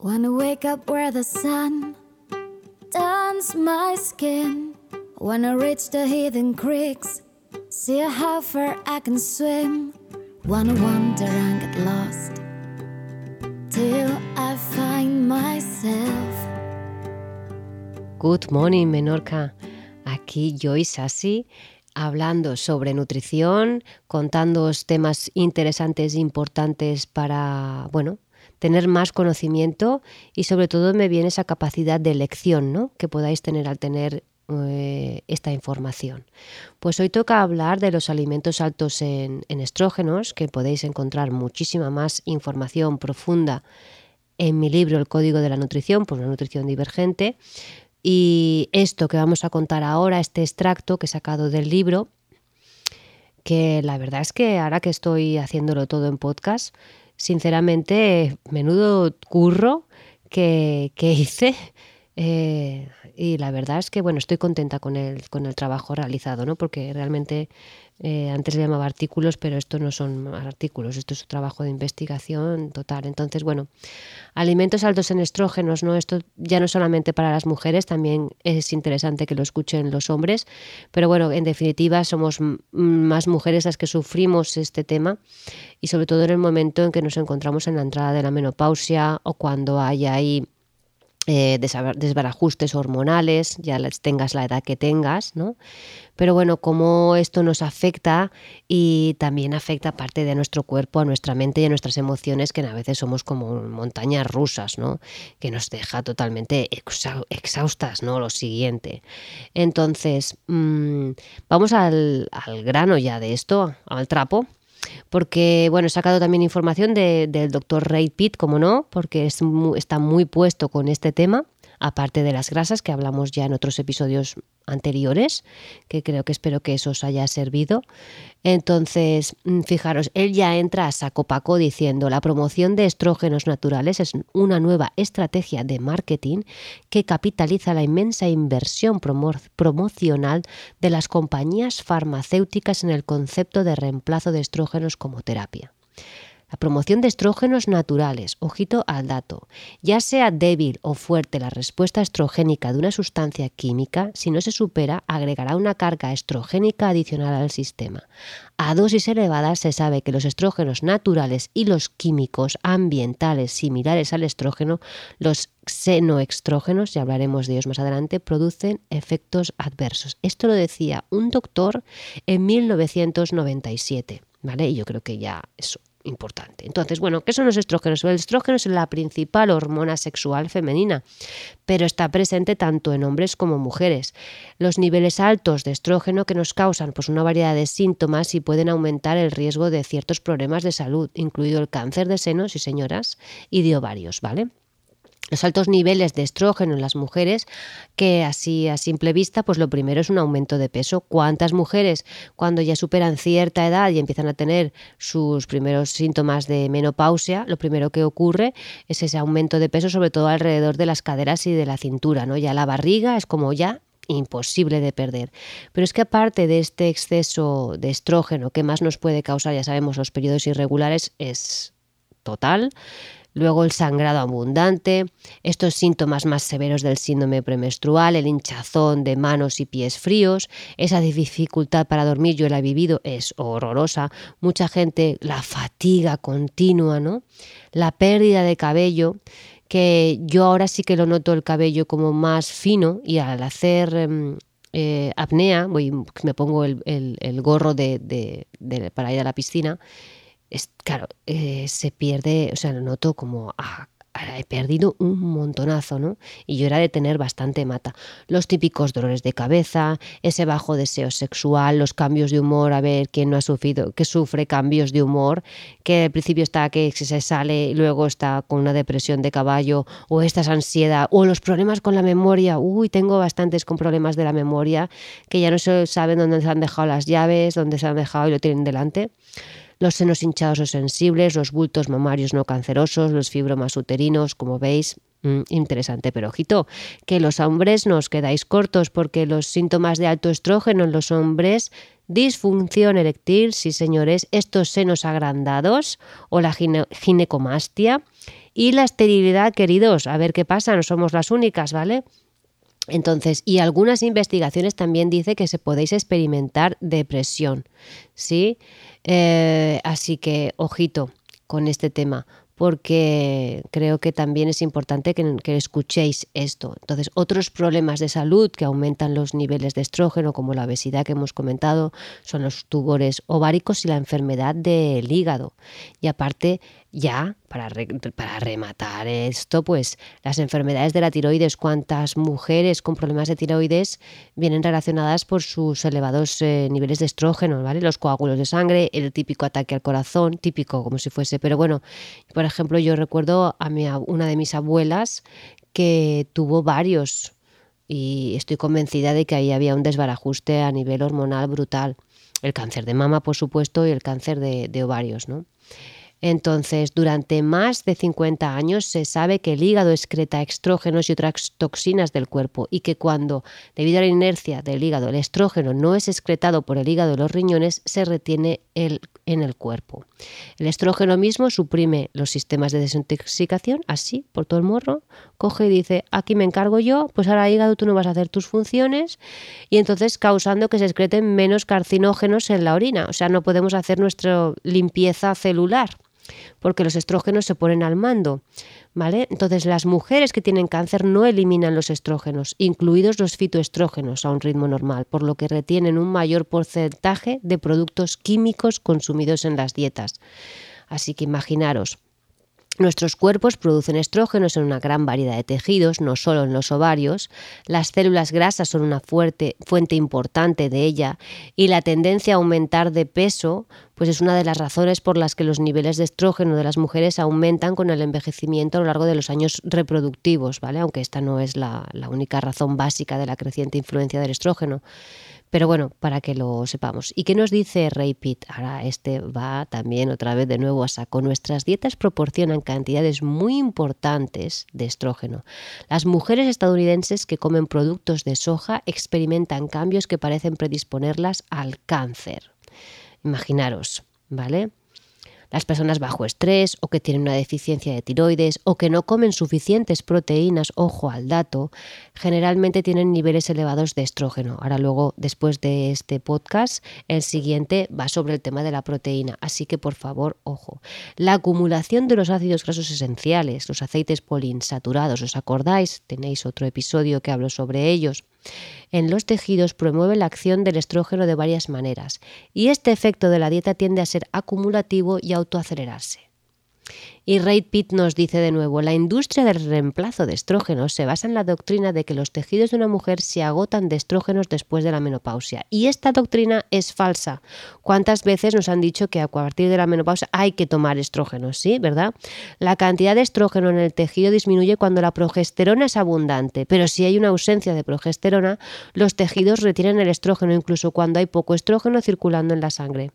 Wanna wake up where the sun turns my skin. Wanna reach the hidden creeks, see how far I can swim. Wanna wander and get lost till I find myself. Good morning, Menorca. Aquí Joyce Sassi hablando sobre nutrición, contando temas interesantes e importantes para, bueno, tener más conocimiento y sobre todo me viene esa capacidad de elección ¿no? que podáis tener al tener eh, esta información. Pues hoy toca hablar de los alimentos altos en, en estrógenos, que podéis encontrar muchísima más información profunda en mi libro El Código de la Nutrición, por una nutrición divergente. Y esto que vamos a contar ahora, este extracto que he sacado del libro, que la verdad es que ahora que estoy haciéndolo todo en podcast, sinceramente, menudo curro que, hice. Eh, y la verdad es que bueno, estoy contenta con el, con el trabajo realizado, ¿no? Porque realmente eh, antes le llamaba artículos, pero esto no son artículos, esto es un trabajo de investigación total. Entonces, bueno, alimentos altos en estrógenos, ¿no? Esto ya no solamente para las mujeres, también es interesante que lo escuchen los hombres, pero bueno, en definitiva somos más mujeres las que sufrimos este tema y sobre todo en el momento en que nos encontramos en la entrada de la menopausia o cuando hay ahí eh, desbarajustes hormonales, ya tengas la edad que tengas, ¿no? Pero bueno, cómo esto nos afecta y también afecta parte de nuestro cuerpo, a nuestra mente y a nuestras emociones, que a veces somos como montañas rusas, ¿no? Que nos deja totalmente exhaustas, ¿no? Lo siguiente. Entonces, mm, vamos al, al grano ya de esto, al trapo porque bueno, he sacado también información del doctor Ray Pitt, como no, porque está muy puesto con este tema aparte de las grasas que hablamos ya en otros episodios anteriores, que creo que espero que eso os haya servido. Entonces, mm, fijaros, él ya entra a saco paco diciendo la promoción de estrógenos naturales es una nueva estrategia de marketing que capitaliza la inmensa inversión promocional de las compañías farmacéuticas en el concepto de reemplazo de estrógenos como terapia. La promoción de estrógenos naturales, ojito al dato. Ya sea débil o fuerte la respuesta estrogénica de una sustancia química, si no se supera, agregará una carga estrogénica adicional al sistema. A dosis elevadas se sabe que los estrógenos naturales y los químicos ambientales similares al estrógeno, los xenoestrógenos, ya hablaremos de ellos más adelante, producen efectos adversos. Esto lo decía un doctor en 1997. ¿Vale? Y yo creo que ya es importante. Entonces, bueno, ¿qué son los estrógenos? El estrógeno es la principal hormona sexual femenina, pero está presente tanto en hombres como mujeres. Los niveles altos de estrógeno que nos causan pues, una variedad de síntomas y pueden aumentar el riesgo de ciertos problemas de salud, incluido el cáncer de senos y señoras y de ovarios, ¿vale? Los altos niveles de estrógeno en las mujeres, que así a simple vista, pues lo primero es un aumento de peso. ¿Cuántas mujeres cuando ya superan cierta edad y empiezan a tener sus primeros síntomas de menopausia, lo primero que ocurre es ese aumento de peso, sobre todo alrededor de las caderas y de la cintura, ¿no? Ya la barriga es como ya imposible de perder. Pero es que aparte de este exceso de estrógeno que más nos puede causar, ya sabemos, los periodos irregulares, es total. Luego el sangrado abundante, estos síntomas más severos del síndrome premenstrual, el hinchazón de manos y pies fríos, esa dificultad para dormir, yo la he vivido, es horrorosa. Mucha gente, la fatiga continua, ¿no? La pérdida de cabello, que yo ahora sí que lo noto el cabello como más fino y al hacer em, eh, apnea, voy, me pongo el, gorro de, para ir a la piscina, es, claro, eh, se pierde, o sea, lo noto como, ah, he perdido un montonazo, ¿no? Y yo era de tener bastante mata. Los típicos dolores de cabeza, ese bajo deseo sexual, los cambios de humor, a ver quién no ha sufrido, que sufre cambios de humor, que al principio está que se sale y luego está con una depresión de caballo, o esta ansiedad, o los problemas con la memoria. Uy, tengo bastantes con problemas de la memoria, que ya no se saben dónde se han dejado las llaves, dónde se han dejado y lo tienen delante los senos hinchados o sensibles, los bultos mamarios no cancerosos, los fibromas uterinos, como veis, Mm, interesante, pero ojito, que los hombres nos quedáis cortos porque los síntomas de alto estrógeno en los hombres, disfunción eréctil, sí señores, estos senos agrandados o la ginecomastia y la esterilidad, queridos, a ver qué pasa, no somos las únicas, ¿vale? Entonces, y algunas investigaciones también dice que se podéis experimentar depresión, ¿sí? Eh, así que, ojito con este tema, porque creo que también es importante que, escuchéis esto. Entonces, otros problemas de salud que aumentan los niveles de estrógeno, como la obesidad que hemos comentado, son los tumores ováricos y la enfermedad del hígado. Y aparte, ya, para, rematar esto, pues las enfermedades de la tiroides, cuántas mujeres con problemas de tiroides vienen relacionadas por sus elevados eh, niveles de estrógeno, ¿vale? Los coágulos de sangre, el típico ataque al corazón, típico como si fuese, pero bueno, por ejemplo, yo recuerdo a una de mis abuelas que tuvo varios y estoy convencida de que ahí había un desbarajuste a nivel hormonal brutal. El cáncer de mama, por supuesto, y el cáncer de, de ovarios, ¿no? Entonces, durante más de 50 años se sabe que el hígado excreta estrógenos y otras toxinas del cuerpo y que cuando, debido a la inercia del hígado, el estrógeno no es excretado por el hígado y los riñones, se retiene en el cuerpo. El estrógeno mismo suprime los sistemas de desintoxicación, así, por todo el morro, coge y dice, aquí me encargo yo, pues ahora hígado tú no vas a hacer tus funciones y entonces causando que se excreten menos carcinógenos en la orina, o sea, no podemos hacer nuestra limpieza celular porque los estrógenos se ponen al mando. ¿Vale? Entonces, las mujeres que tienen cáncer no eliminan los estrógenos, incluidos los fitoestrógenos, a un ritmo normal, por lo que retienen un mayor porcentaje de productos químicos consumidos en las dietas. Así que imaginaros, Nuestros cuerpos producen estrógenos en una gran variedad de tejidos, no solo en los ovarios. Las células grasas son una fuerte, fuente importante de ella y la tendencia a aumentar de peso pues es una de las razones por las que los niveles de estrógeno de las mujeres aumentan con el envejecimiento a lo largo de los años reproductivos, ¿vale? Aunque esta no es la, la única razón básica de la creciente influencia del estrógeno. Pero bueno, para que lo sepamos. ¿Y qué nos dice Ray Pitt? Ahora este va también otra vez de nuevo a saco. Nuestras dietas proporcionan cantidades muy importantes de estrógeno. Las mujeres estadounidenses que comen productos de soja experimentan cambios que parecen predisponerlas al cáncer. Imaginaros, ¿vale? Las personas bajo estrés o que tienen una deficiencia de tiroides o que no comen suficientes proteínas, ojo al dato, generalmente tienen niveles elevados de estrógeno. Ahora luego, después de este podcast, el siguiente va sobre el tema de la proteína, así que por favor, ojo. La acumulación de los ácidos grasos esenciales, los aceites poliinsaturados, ¿os acordáis? Tenéis otro episodio que hablo sobre ellos en los tejidos promueve la acción del estrógeno de varias maneras y este efecto de la dieta tiende a ser acumulativo y autoacelerarse. Y Ray Pitt nos dice de nuevo, la industria del reemplazo de estrógenos se basa en la doctrina de que los tejidos de una mujer se agotan de estrógenos después de la menopausia. Y esta doctrina es falsa. ¿Cuántas veces nos han dicho que a partir de la menopausia hay que tomar estrógenos? ¿Sí? ¿Verdad? La cantidad de estrógeno en el tejido disminuye cuando la progesterona es abundante, pero si hay una ausencia de progesterona, los tejidos retienen el estrógeno incluso cuando hay poco estrógeno circulando en la sangre.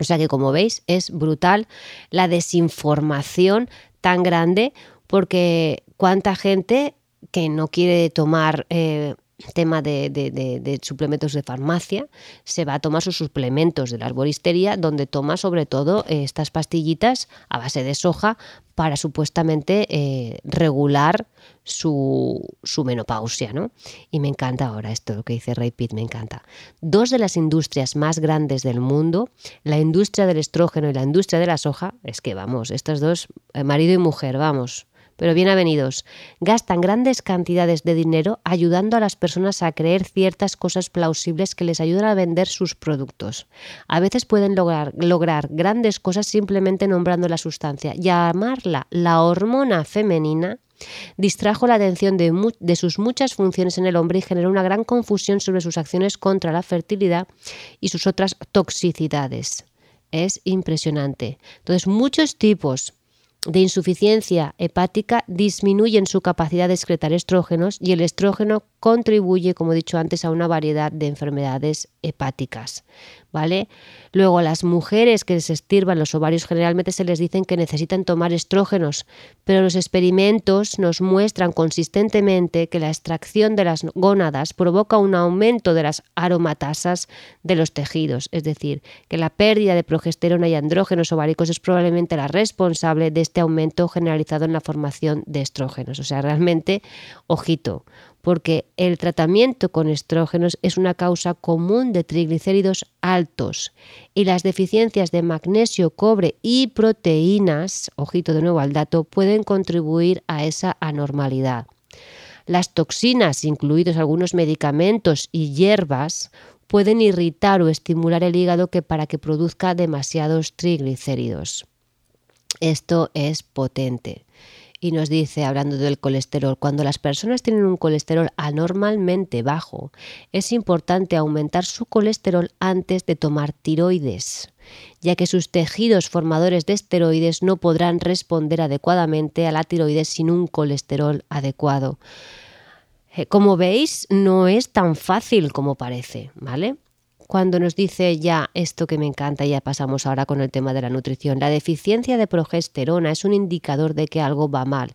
O sea que como veis es brutal la desinformación tan grande porque cuánta gente que no quiere tomar eh, tema de, suplementos de farmacia, se va a tomar sus suplementos de la arboristería, donde toma sobre todo eh, estas pastillitas a base de soja para supuestamente eh, regular su, su, menopausia. ¿no? Y me encanta ahora esto, lo que dice Ray Pitt, me encanta. Dos de las industrias más grandes del mundo, la industria del estrógeno y la industria de la soja, es que vamos, estas dos, eh, marido y mujer, vamos pero bien avenidos, gastan grandes cantidades de dinero ayudando a las personas a creer ciertas cosas plausibles que les ayudan a vender sus productos. A veces pueden lograr, lograr grandes cosas simplemente nombrando la sustancia. Llamarla la hormona femenina distrajo la atención de, de, sus muchas funciones en el hombre y generó una gran confusión sobre sus acciones contra la fertilidad y sus otras toxicidades. Es impresionante. Entonces, muchos tipos de insuficiencia hepática disminuyen su capacidad de excretar estrógenos y el estrógeno contribuye, como he dicho antes, a una variedad de enfermedades hepáticas. ¿Vale? Luego, las mujeres que les estirban los ovarios generalmente se les dicen que necesitan tomar estrógenos, pero los experimentos nos muestran consistentemente que la extracción de las gónadas provoca un aumento de las aromatasas de los tejidos, es decir, que la pérdida de progesterona y andrógenos ováricos es probablemente la responsable de este aumento generalizado en la formación de estrógenos. O sea, realmente, ojito, porque el tratamiento con estrógenos es una causa común de triglicéridos altos y las deficiencias de magnesio, cobre y proteínas, ojito de nuevo al dato, pueden contribuir a esa anormalidad. Las toxinas, incluidos algunos medicamentos y hierbas, pueden irritar o estimular el hígado que para que produzca demasiados triglicéridos. Esto es potente y nos dice, hablando del colesterol, cuando las personas tienen un colesterol anormalmente bajo, es importante aumentar su colesterol antes de tomar tiroides, ya que sus tejidos formadores de esteroides no podrán responder adecuadamente a la tiroides sin un colesterol adecuado. Eh, como veis, no es tan fácil como parece, ¿vale? Cuando nos dice ya esto que me encanta, ya pasamos ahora con el tema de la nutrición. La deficiencia de progesterona es un indicador de que algo va mal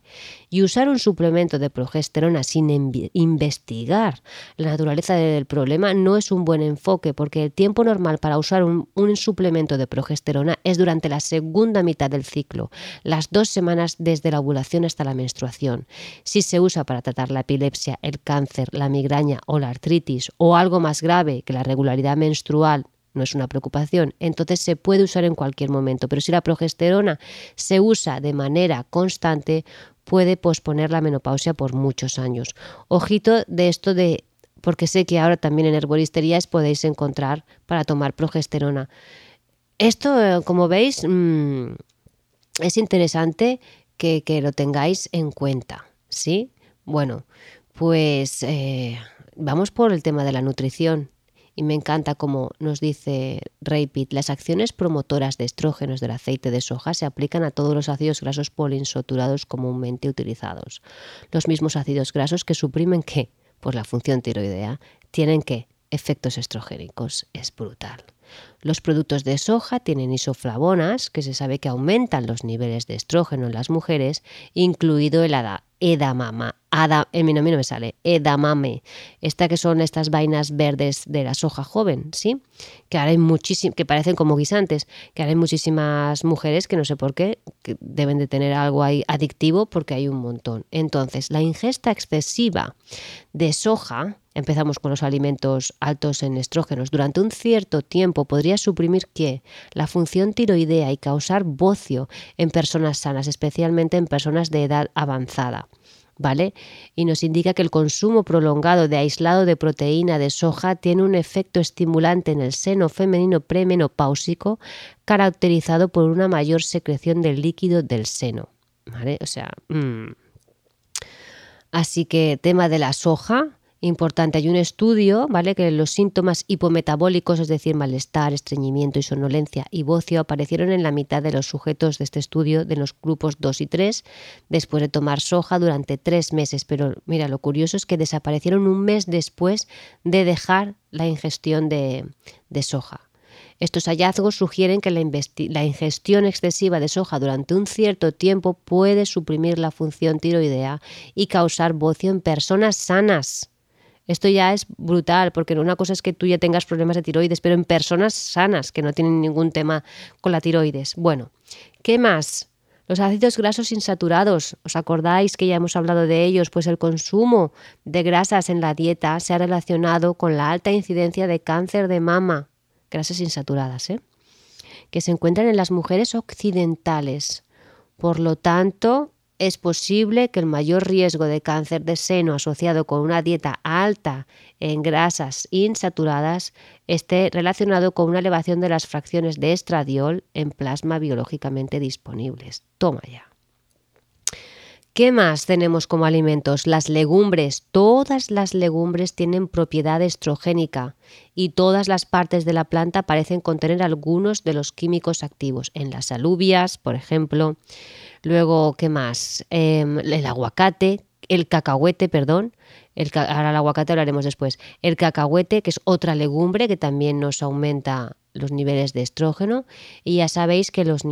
y usar un suplemento de progesterona sin investigar la naturaleza del problema no es un buen enfoque porque el tiempo normal para usar un, suplemento de progesterona es durante la segunda mitad del ciclo, las dos semanas desde la ovulación hasta la menstruación. Si se usa para tratar la epilepsia, el cáncer, la migraña o la artritis o algo más grave que la regularidad menstrual no es una preocupación, entonces se puede usar en cualquier momento, pero si la progesterona se usa de manera constante, puede posponer la menopausia por muchos años. Ojito de esto de, porque sé que ahora también en herboristerías podéis encontrar para tomar progesterona. Esto, eh, como veis, mm, es interesante que, lo tengáis en cuenta, ¿sí? Bueno, pues eh, vamos por el tema de la nutrición. Y me encanta como nos dice Ray Pitt, las acciones promotoras de estrógenos del aceite de soja se aplican a todos los ácidos grasos poliinsaturados comúnmente utilizados. Los mismos ácidos grasos que suprimen qué? Pues la función tiroidea tienen que efectos estrogénicos. Es brutal. Los productos de soja tienen isoflavonas, que se sabe que aumentan los niveles de estrógeno en las mujeres, incluido el edamama, Ada, en mi nombre no me sale, edamame, esta que son estas vainas verdes de la soja joven, ¿sí? Que ahora hay muchísimas, que parecen como guisantes, que ahora hay muchísimas mujeres que no sé por qué, que deben de tener algo ahí adictivo porque hay un montón. Entonces, la ingesta excesiva de soja, empezamos con los alimentos altos en estrógenos, durante un cierto tiempo podría suprimir qué? La función tiroidea y causar bocio en personas sanas, especialmente en personas de edad avanzada. ¿vale? Y nos indica que el consumo prolongado de aislado de proteína de soja tiene un efecto estimulante en el seno femenino premenopáusico caracterizado por una mayor secreción del líquido del seno, ¿vale? O sea, mm. así que tema de la soja, importante. Hay un estudio, ¿vale? Que los síntomas hipometabólicos, es decir, malestar, estreñimiento y somnolencia y bocio, aparecieron en la mitad de los sujetos de este estudio, de los grupos 2 y 3, después de tomar soja durante tres meses. Pero mira, lo curioso es que desaparecieron un mes después de dejar la ingestión de, soja. Estos hallazgos sugieren que la, la, ingestión excesiva de soja durante un cierto tiempo puede suprimir la función tiroidea y causar bocio en personas sanas. Esto ya es brutal, porque una cosa es que tú ya tengas problemas de tiroides, pero en personas sanas que no tienen ningún tema con la tiroides. Bueno, ¿qué más? Los ácidos grasos insaturados, ¿os acordáis que ya hemos hablado de ellos? Pues el consumo de grasas en la dieta se ha relacionado con la alta incidencia de cáncer de mama, grasas insaturadas, ¿eh? que se encuentran en las mujeres occidentales. Por lo tanto, es posible que el mayor riesgo de cáncer de seno asociado con una dieta alta en grasas insaturadas esté relacionado con una elevación de las fracciones de estradiol en plasma biológicamente disponibles. Toma ya. ¿Qué más tenemos como alimentos? Las legumbres. Todas las legumbres tienen propiedad estrogénica y todas las partes de la planta parecen contener algunos de los químicos activos. En las alubias, por ejemplo, Luego, ¿qué más? Em, el aguacate, el cacahuete, perdón. El, ahora el aguacate hablaremos después. El cacahuete, que es otra legumbre que también nos aumenta los niveles de estrógeno y ya sabéis que los,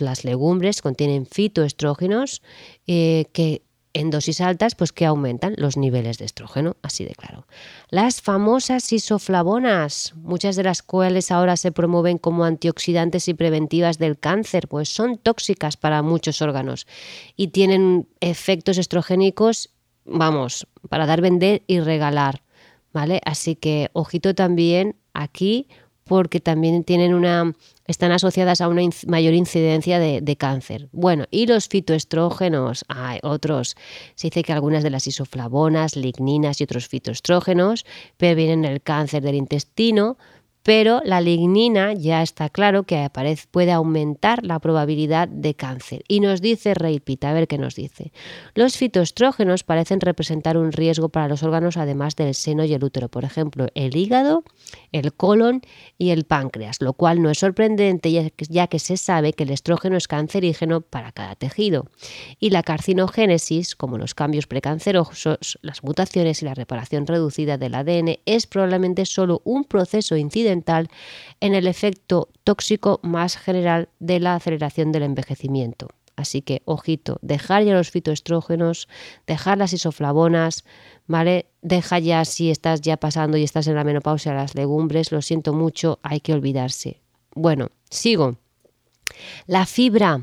las legumbres contienen fitoestrógenos eh, que en dosis altas, pues que aumentan los niveles de estrógeno, así de claro. Las famosas isoflavonas, muchas de las cuales ahora se promueven como antioxidantes y preventivas del cáncer, pues son tóxicas para muchos órganos y tienen efectos estrogénicos, vamos, para dar, vender y regalar, ¿vale? Así que ojito también aquí porque también tienen una, están asociadas a una mayor incidencia de, cáncer. Bueno, y los fitoestrógenos, hay otros. Se dice que algunas de las isoflavonas, ligninas y otros fitoestrógenos previenen el cáncer del intestino, pero la lignina ya está claro que puede aumentar la probabilidad de cáncer. Y nos dice Reipit, a ver qué nos dice. Los fitoestrógenos parecen representar un riesgo para los órganos además del seno y el útero, por ejemplo, el hígado, el colon y el páncreas, lo cual no es sorprendente ya que se sabe que el estrógeno es cancerígeno para cada tejido. Y la carcinogénesis, como los cambios precancerosos, las mutaciones y la reparación reducida del ADN, es probablemente solo un proceso incidente en el efecto tóxico más general de la aceleración del envejecimiento. Así que, ojito, dejar ya los fitoestrógenos, dejar las isoflavonas, ¿vale? Deja ya si estás ya pasando y estás en la menopausia las legumbres, lo siento mucho, hay que olvidarse. Bueno, sigo. La fibra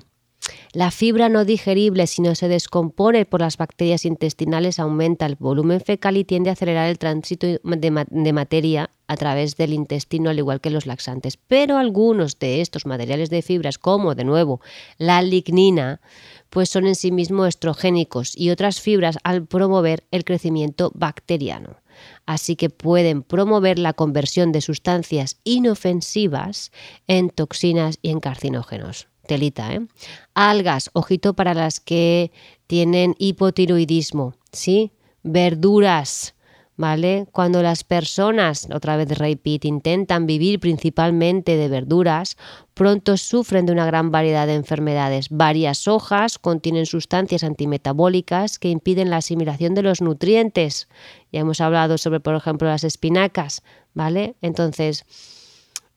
la fibra no digerible, si no se descompone por las bacterias intestinales, aumenta el volumen fecal y tiende a acelerar el tránsito de, materia a través del intestino, al igual que los laxantes. Pero algunos de estos materiales de fibras, como de nuevo la lignina, pues son en sí mismos estrogénicos y otras fibras al promover el crecimiento bacteriano. Así que pueden promover la conversión de sustancias inofensivas en toxinas y en carcinógenos telita, ¿eh? Algas, ojito para las que tienen hipotiroidismo, ¿sí? Verduras, ¿vale? Cuando las personas, otra vez repeat, intentan vivir principalmente de verduras, pronto sufren de una gran variedad de enfermedades. Varias hojas contienen sustancias antimetabólicas que impiden la asimilación de los nutrientes. Ya hemos hablado sobre, por ejemplo, las espinacas, ¿vale? Entonces,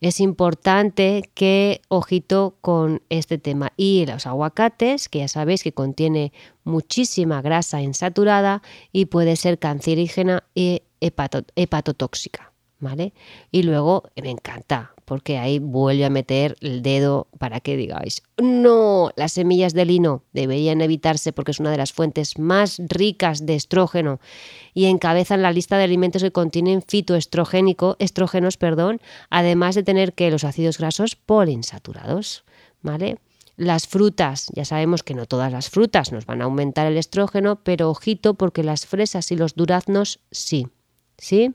es importante que ojito con este tema. Y los aguacates, que ya sabéis que contiene muchísima grasa insaturada y puede ser cancerígena y hepatotóxica. ¿Vale? Y luego me encanta, porque ahí vuelve a meter el dedo para que digáis, no, las semillas de lino deberían evitarse porque es una de las fuentes más ricas de estrógeno y encabezan la lista de alimentos que contienen fitoestrogénico, estrógenos, perdón, además de tener que los ácidos grasos poliinsaturados, ¿vale? Las frutas, ya sabemos que no todas las frutas nos van a aumentar el estrógeno, pero ojito porque las fresas y los duraznos sí, ¿sí?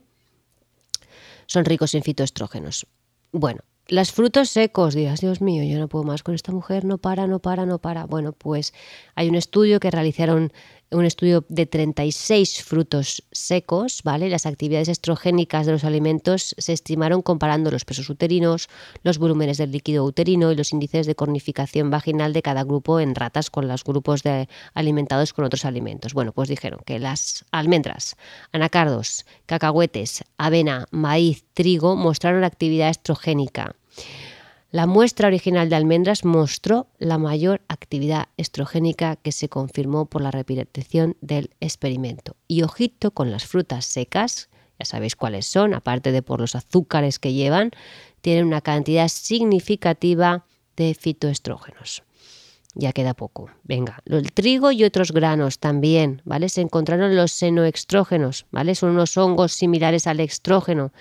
Son ricos en fitoestrógenos. Bueno, las frutos secos, dirás, Dios mío, yo no puedo más con esta mujer, no para, no para, no para. Bueno, pues hay un estudio que realizaron un estudio de 36 frutos secos, ¿vale? Las actividades estrogénicas de los alimentos se estimaron comparando los pesos uterinos, los volúmenes del líquido uterino y los índices de cornificación vaginal de cada grupo en ratas con los grupos de alimentados con otros alimentos. Bueno, pues dijeron que las almendras, anacardos, cacahuetes, avena, maíz, trigo mostraron actividad estrogénica. La muestra original de almendras mostró la mayor actividad estrogénica que se confirmó por la repetición del experimento. Y ojito con las frutas secas, ya sabéis cuáles son, aparte de por los azúcares que llevan, tienen una cantidad significativa de fitoestrógenos ya queda poco. Venga, el trigo y otros granos también, ¿vale? Se encontraron los senoextrógenos, ¿vale? Son unos hongos similares al estrógeno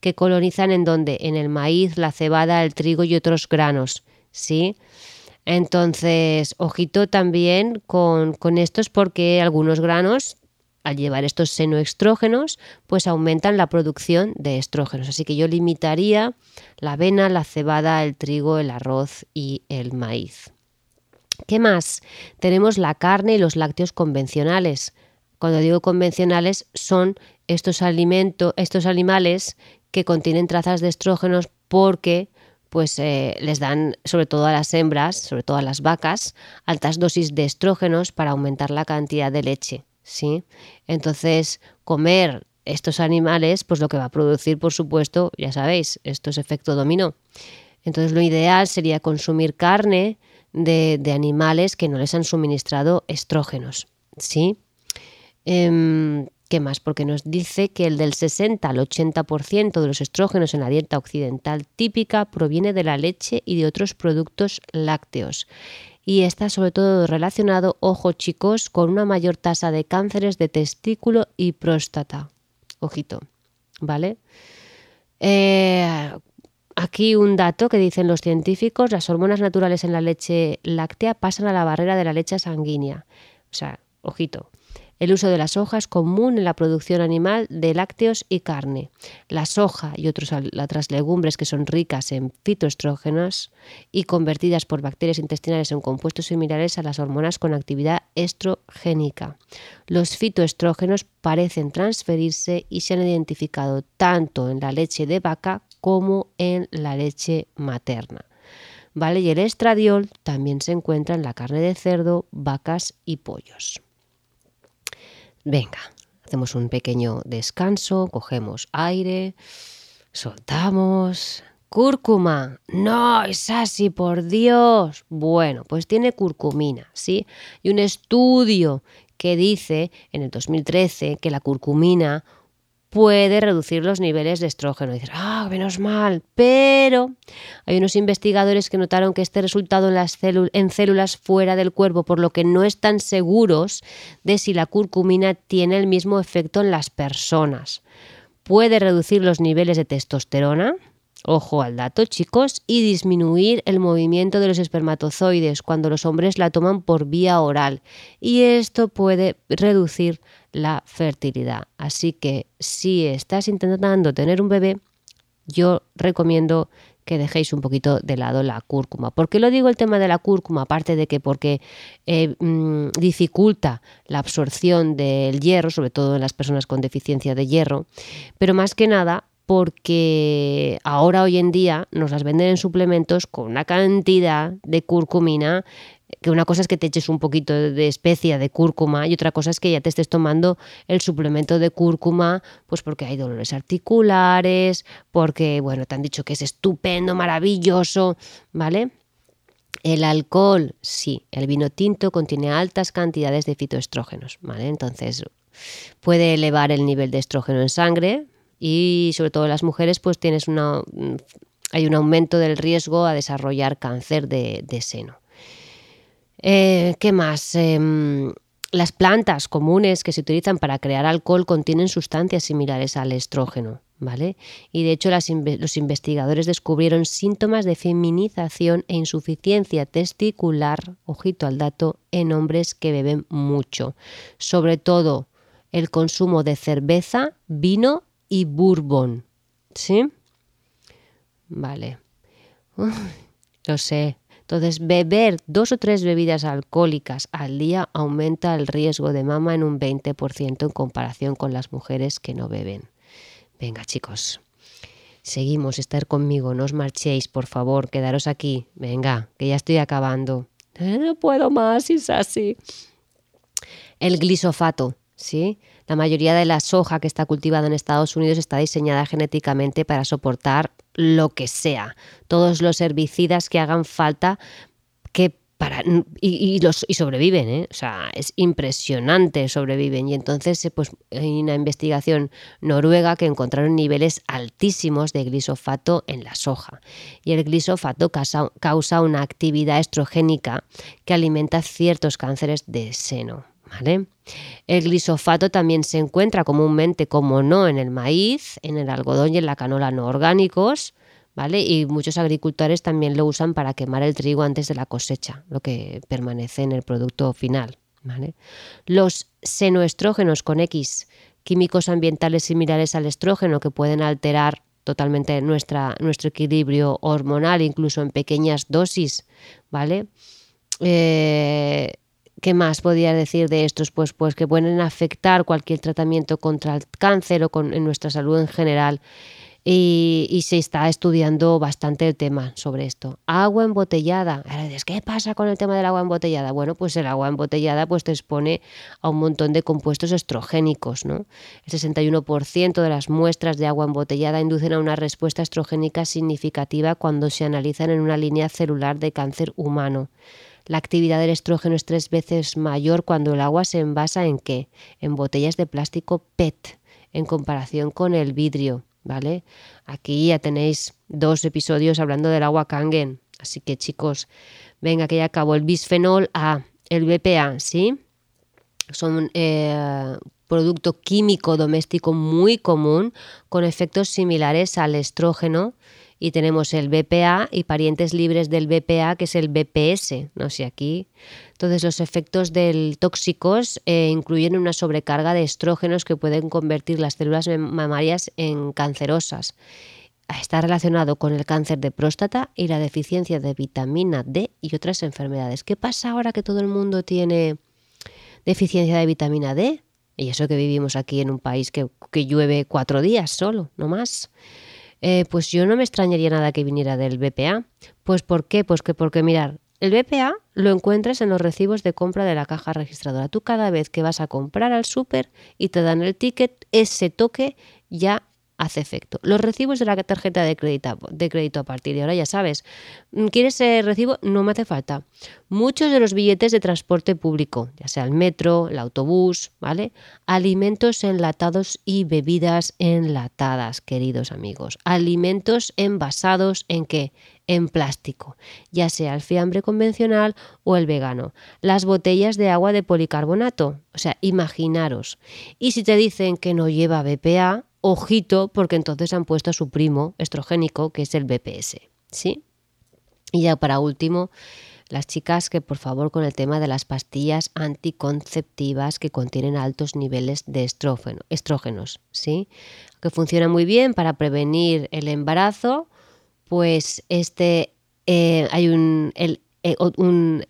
que colonizan en donde? En el maíz, la cebada, el trigo y otros granos, ¿sí? Entonces, ojito también con, estos porque algunos granos al llevar estos senoextrógenos, pues aumentan la producción de estrógenos. Así que yo limitaría la avena, la cebada, el trigo, el arroz y el maíz. ¿Qué más? Tenemos la carne y los lácteos convencionales. Cuando digo convencionales son estos alimentos, estos animales que contienen trazas de estrógenos porque pues eh, les dan, sobre todo a las hembras, sobre todo a las vacas, altas dosis de estrógenos para aumentar la cantidad de leche. ¿sí? Entonces, comer estos animales, pues lo que va a producir, por supuesto, ya sabéis, esto es efecto dominó. Entonces lo ideal sería consumir carne de, animales que no les han suministrado estrógenos. ¿Sí? Em, ¿Qué más? Porque nos dice que el del 60 al 80% de los estrógenos en la dieta occidental típica proviene de la leche y de otros productos lácteos. Y está sobre todo relacionado, ojo chicos, con una mayor tasa de cánceres de testículo y próstata. Ojito, ¿vale? Eh, aquí un dato que dicen los científicos, las hormonas naturales en la leche láctea pasan a la barrera de la leche sanguínea. O sea, ojito. El uso de la soja es común en la producción animal de lácteos y carne. La soja y otras legumbres que son ricas en fitoestrógenos y convertidas por bacterias intestinales en compuestos similares a las hormonas con actividad estrogénica. Los fitoestrógenos parecen transferirse y se han identificado tanto en la leche de vaca como en la leche materna. ¿Vale? Y el estradiol también se encuentra en la carne de cerdo, vacas y pollos. Venga, hacemos un pequeño descanso, cogemos aire, soltamos. Cúrcuma. No, es así, por Dios. Bueno, pues tiene curcumina, ¿sí? Y un estudio que dice en el 2013 que la curcumina puede reducir los niveles de estrógeno. Dices, ah, menos mal. Pero hay unos investigadores que notaron que este resultado en, las en células fuera del cuerpo, por lo que no están seguros de si la curcumina tiene el mismo efecto en las personas. Puede reducir los niveles de testosterona, Ojo al dato, chicos, y disminuir el movimiento de los espermatozoides cuando los hombres la toman por vía oral. Y esto puede reducir la fertilidad. Así que si estás intentando tener un bebé, yo recomiendo que dejéis un poquito de lado la cúrcuma. ¿Por qué lo digo el tema de la cúrcuma? Aparte de que porque eh, mm, dificulta la absorción del hierro, sobre todo en las personas con deficiencia de hierro, pero más que nada porque ahora hoy en día nos las venden en suplementos con una cantidad de curcumina que una cosa es que te eches un poquito de especia de cúrcuma y otra cosa es que ya te estés tomando el suplemento de cúrcuma, pues porque hay dolores articulares, porque, bueno, te han dicho que es estupendo, maravilloso, ¿vale? El alcohol, sí, el vino tinto contiene altas cantidades de fitoestrógenos, ¿vale? Entonces puede elevar el nivel de estrógeno en sangre, y sobre todo las mujeres pues tienes una, hay un aumento del riesgo a desarrollar cáncer de, seno. Eh, ¿Qué más? Em, las plantas comunes que se utilizan para crear alcohol contienen sustancias similares al estrógeno, ¿vale? Y de hecho los investigadores descubrieron síntomas de feminización e insuficiencia testicular, ojito al dato, en hombres que beben mucho. Sobre todo el consumo de cerveza, vino y bourbon. ¿Sí? Vale. lo sé. Entonces, beber dos o tres bebidas alcohólicas al día aumenta el riesgo de mama en un 20% en comparación con las mujeres que no beben. Venga, chicos. Seguimos, estar conmigo, no os marchéis, por favor, quedaros aquí. Venga, que ya estoy acabando. No puedo más, es así. El glisofato, ¿sí? La mayoría de la soja que está cultivada en Estados Unidos está diseñada genéticamente para soportar lo que sea, todos los herbicidas que hagan falta que para, y, los, y sobreviven, ¿eh? o sea, es impresionante, sobreviven. Y entonces pues, hay una investigación noruega que encontraron niveles altísimos de glisofato en la soja. Y el glisofato causa, causa una actividad estrogénica que alimenta ciertos cánceres de seno. El glisofato también se encuentra comúnmente, como no, en el maíz, en el algodón y en la canola no orgánicos, ¿vale? Y muchos agricultores también lo usan para quemar el trigo antes de la cosecha, lo que permanece en el producto final, Los senoestrógenos con X, químicos ambientales similares al estrógeno que pueden alterar totalmente nuestra, nuestro equilibrio hormonal, incluso en pequeñas dosis, ¿vale? Eh, ¿Qué más podría decir de estos? Pues, pues que pueden afectar cualquier tratamiento contra el cáncer o con, en nuestra salud en general. y, se está estudiando bastante el tema sobre esto. Agua embotellada. Ahora dices, ¿qué pasa con el tema del agua embotellada? Bueno, pues el agua embotellada pues te expone a un montón de compuestos estrogénicos. ¿no? El 61% de las muestras de agua embotellada inducen a una respuesta estrogénica significativa cuando se analizan en una línea celular de cáncer humano. La actividad del estrógeno es tres veces mayor cuando el agua se envasa en qué? En botellas de plástico PET, en comparación con el vidrio. ¿vale? Aquí ya tenéis dos episodios hablando del agua Kangen. Así que chicos, venga que ya acabo. El bisfenol A, el BPA, ¿sí? Son eh, producto químico doméstico muy común con efectos similares al estrógeno y tenemos el BPA y parientes libres del BPA que es el BPS, no sé aquí. Entonces los efectos del tóxicos eh, incluyen una sobrecarga de estrógenos que pueden convertir las células mamarias en cancerosas. Está relacionado con el cáncer de próstata y la deficiencia de vitamina D y otras enfermedades. ¿Qué pasa ahora que todo el mundo tiene deficiencia de vitamina D? Y eso que vivimos aquí en un país que, que llueve cuatro días solo, no más. Eh, pues yo no me extrañaría nada que viniera del BPA. Pues ¿por qué? Pues que porque mirar, el BPA lo encuentras en los recibos de compra de la caja registradora. Tú cada vez que vas a comprar al súper y te dan el ticket, ese toque ya hace efecto. Los recibos de la tarjeta de crédito, de crédito a partir de ahora, ya sabes, mm, ¿quieres ese recibo? No me hace falta. Muchos de los billetes de transporte público, ya sea el metro, el autobús, ¿vale? Alimentos enlatados y bebidas enlatadas, queridos amigos. Alimentos envasados en qué? En plástico, ya sea el fiambre convencional o el vegano. Las botellas de agua de policarbonato, o sea, imaginaros. Y si te dicen que no lleva BPA, ojito, porque entonces han puesto a su primo estrogénico, que es el BPS. ¿Sí? Y ya para último, las chicas que por favor con el tema de las pastillas anticonceptivas que contienen altos niveles de estrógeno, estrógenos, ¿sí? Que funciona muy bien para prevenir el embarazo, pues este eh, hay un, el, eh, un,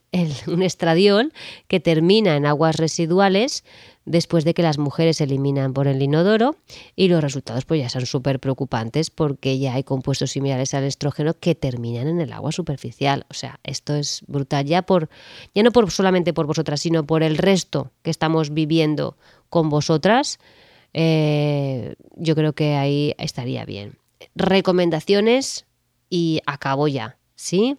un estradiol que termina en aguas residuales después de que las mujeres eliminan por el inodoro y los resultados pues ya son súper preocupantes porque ya hay compuestos similares al estrógeno que terminan en el agua superficial. O sea, esto es brutal ya por ya no por solamente por vosotras, sino por el resto que estamos viviendo con vosotras. Eh, yo creo que ahí estaría bien. Recomendaciones y acabo ya, ¿sí?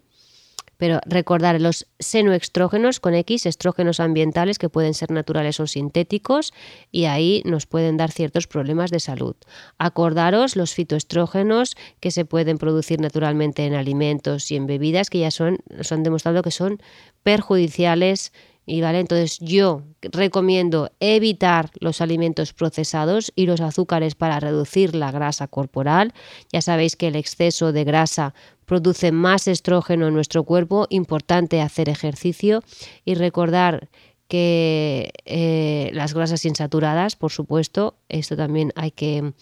Pero recordar los senoestrógenos con X, estrógenos ambientales que pueden ser naturales o sintéticos y ahí nos pueden dar ciertos problemas de salud. Acordaros los fitoestrógenos que se pueden producir naturalmente en alimentos y en bebidas que ya son, nos han demostrado que son perjudiciales y vale, entonces yo recomiendo evitar los alimentos procesados y los azúcares para reducir la grasa corporal. Ya sabéis que el exceso de grasa produce más estrógeno en nuestro cuerpo, importante hacer ejercicio y recordar que eh, las grasas insaturadas, por supuesto, esto también hay que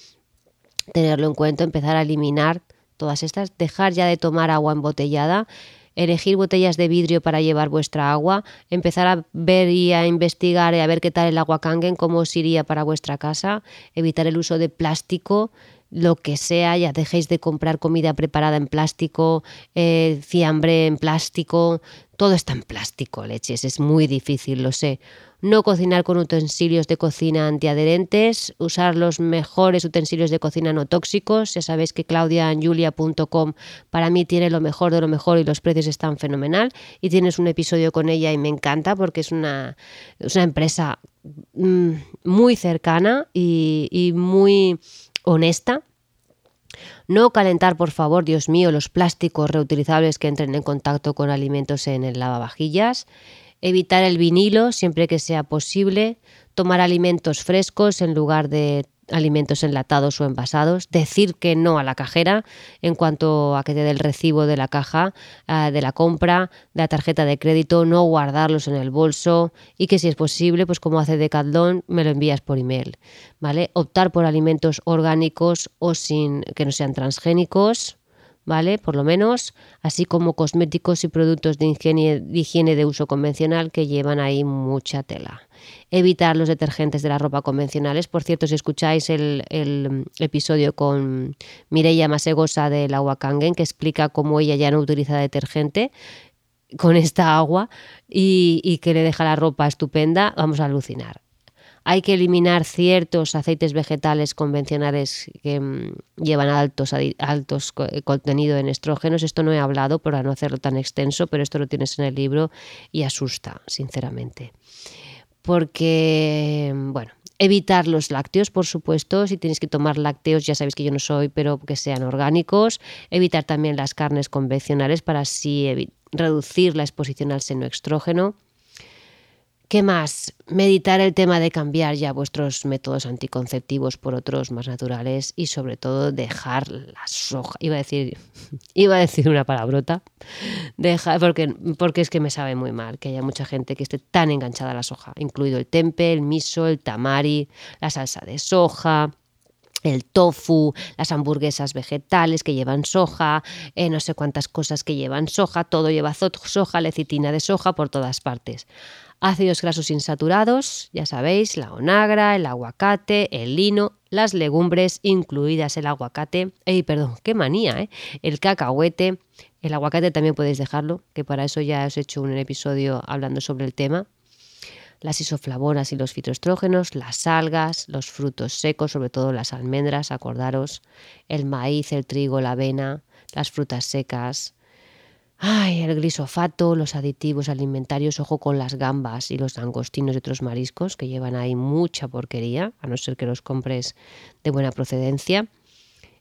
tenerlo en cuenta, empezar a eliminar todas estas, dejar ya de tomar agua embotellada, elegir botellas de vidrio para llevar vuestra agua, empezar a ver y a investigar y a ver qué tal el agua Kangen, cómo os iría para vuestra casa, evitar el uso de plástico, lo que sea, ya dejéis de comprar comida preparada en plástico, eh, fiambre en plástico, todo está en plástico, leches, es muy difícil, lo sé. No cocinar con utensilios de cocina antiadherentes, usar los mejores utensilios de cocina no tóxicos. Ya sabéis que claudianjulia.com para mí tiene lo mejor de lo mejor y los precios están fenomenal. Y tienes un episodio con ella y me encanta porque es una, una empresa mm, muy cercana y muy honesta. No calentar, por favor, Dios mío, los plásticos reutilizables que entren en contacto con alimentos en el lavavajillas. Evitar el vinilo siempre que sea posible. Tomar alimentos frescos en lugar de alimentos enlatados o envasados, decir que no a la cajera en cuanto a que te dé el recibo de la caja, ah, de la compra, de la tarjeta de crédito, no guardarlos en el bolso y que si es posible, pues como hace Decathlon, me lo envías por email, ¿vale? Optar por alimentos orgánicos o sin que no sean transgénicos, ¿vale? Por lo menos, así como cosméticos y productos de higiene, de uso convencional que llevan ahí mucha tela. evitar los detergentes de la ropa convencionales. Por cierto, si escucháis el, episodio con Mireia Masegosa del agua Kangen, que explica cómo ella ya no utiliza detergente con esta agua y, y que le deja la ropa estupenda, vamos a alucinar. Hay que eliminar ciertos aceites vegetales convencionales que mm, llevan altos, altos eh, contenido en estrógenos. Esto no he hablado para no hacerlo tan extenso, pero esto lo tienes en el libro y asusta, sinceramente. Porque, bueno, evitar los lácteos, por supuesto. Si tienes que tomar lácteos, ya sabéis que yo no soy, pero que sean orgánicos. Evitar también las carnes convencionales para así reducir la exposición al seno estrógeno ¿Qué más? Meditar el tema de cambiar ya vuestros métodos anticonceptivos por otros más naturales y sobre todo dejar la soja. Iba a decir, iba a decir una palabrota, dejar, porque, porque es que me sabe muy mal que haya mucha gente que esté tan enganchada a la soja, incluido el tempe, el miso, el tamari, la salsa de soja, el tofu, las hamburguesas vegetales que llevan soja, eh, no sé cuántas cosas que llevan soja, todo lleva soja, lecitina de soja por todas partes ácidos grasos insaturados, ya sabéis, la onagra, el aguacate, el lino, las legumbres, incluidas el aguacate, ey, perdón, qué manía, ¿eh? el cacahuete, el aguacate también podéis dejarlo, que para eso ya os he hecho un episodio hablando sobre el tema, las isoflavonas y los fitoestrógenos, las algas, los frutos secos, sobre todo las almendras, acordaros, el maíz, el trigo, la avena, las frutas secas, Ay, el glisofato, los aditivos alimentarios, ojo con las gambas y los angostinos y otros mariscos que llevan ahí mucha porquería, a no ser que los compres de buena procedencia.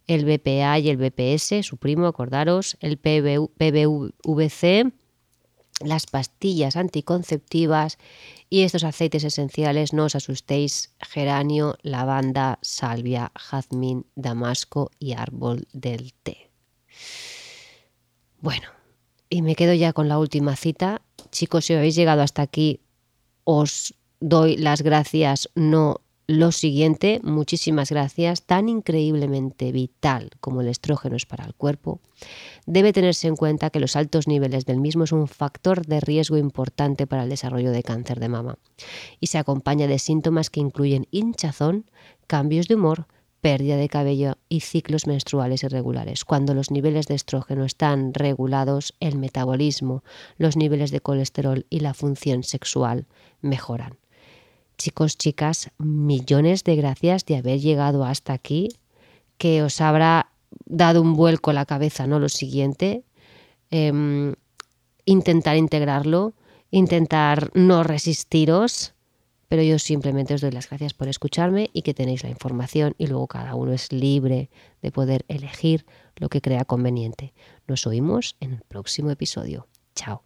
El BPA y el BPS, su primo, acordaros, el PBVC, las pastillas anticonceptivas y estos aceites esenciales, no os asustéis, geranio, lavanda, salvia, jazmín, damasco y árbol del té. Bueno, y me quedo ya con la última cita. Chicos, si habéis llegado hasta aquí, os doy las gracias, no lo siguiente, muchísimas gracias, tan increíblemente vital como el estrógeno es para el cuerpo, debe tenerse en cuenta que los altos niveles del mismo es un factor de riesgo importante para el desarrollo de cáncer de mama. Y se acompaña de síntomas que incluyen hinchazón, cambios de humor, pérdida de cabello y ciclos menstruales irregulares. Cuando los niveles de estrógeno están regulados, el metabolismo, los niveles de colesterol y la función sexual mejoran. Chicos, chicas, millones de gracias de haber llegado hasta aquí, que os habrá dado un vuelco a la cabeza, ¿no? Lo siguiente, em, intentar integrarlo, intentar no resistiros pero yo simplemente os doy las gracias por escucharme y que tenéis la información y luego cada uno es libre de poder elegir lo que crea conveniente. Nos oímos en el próximo episodio. Chao.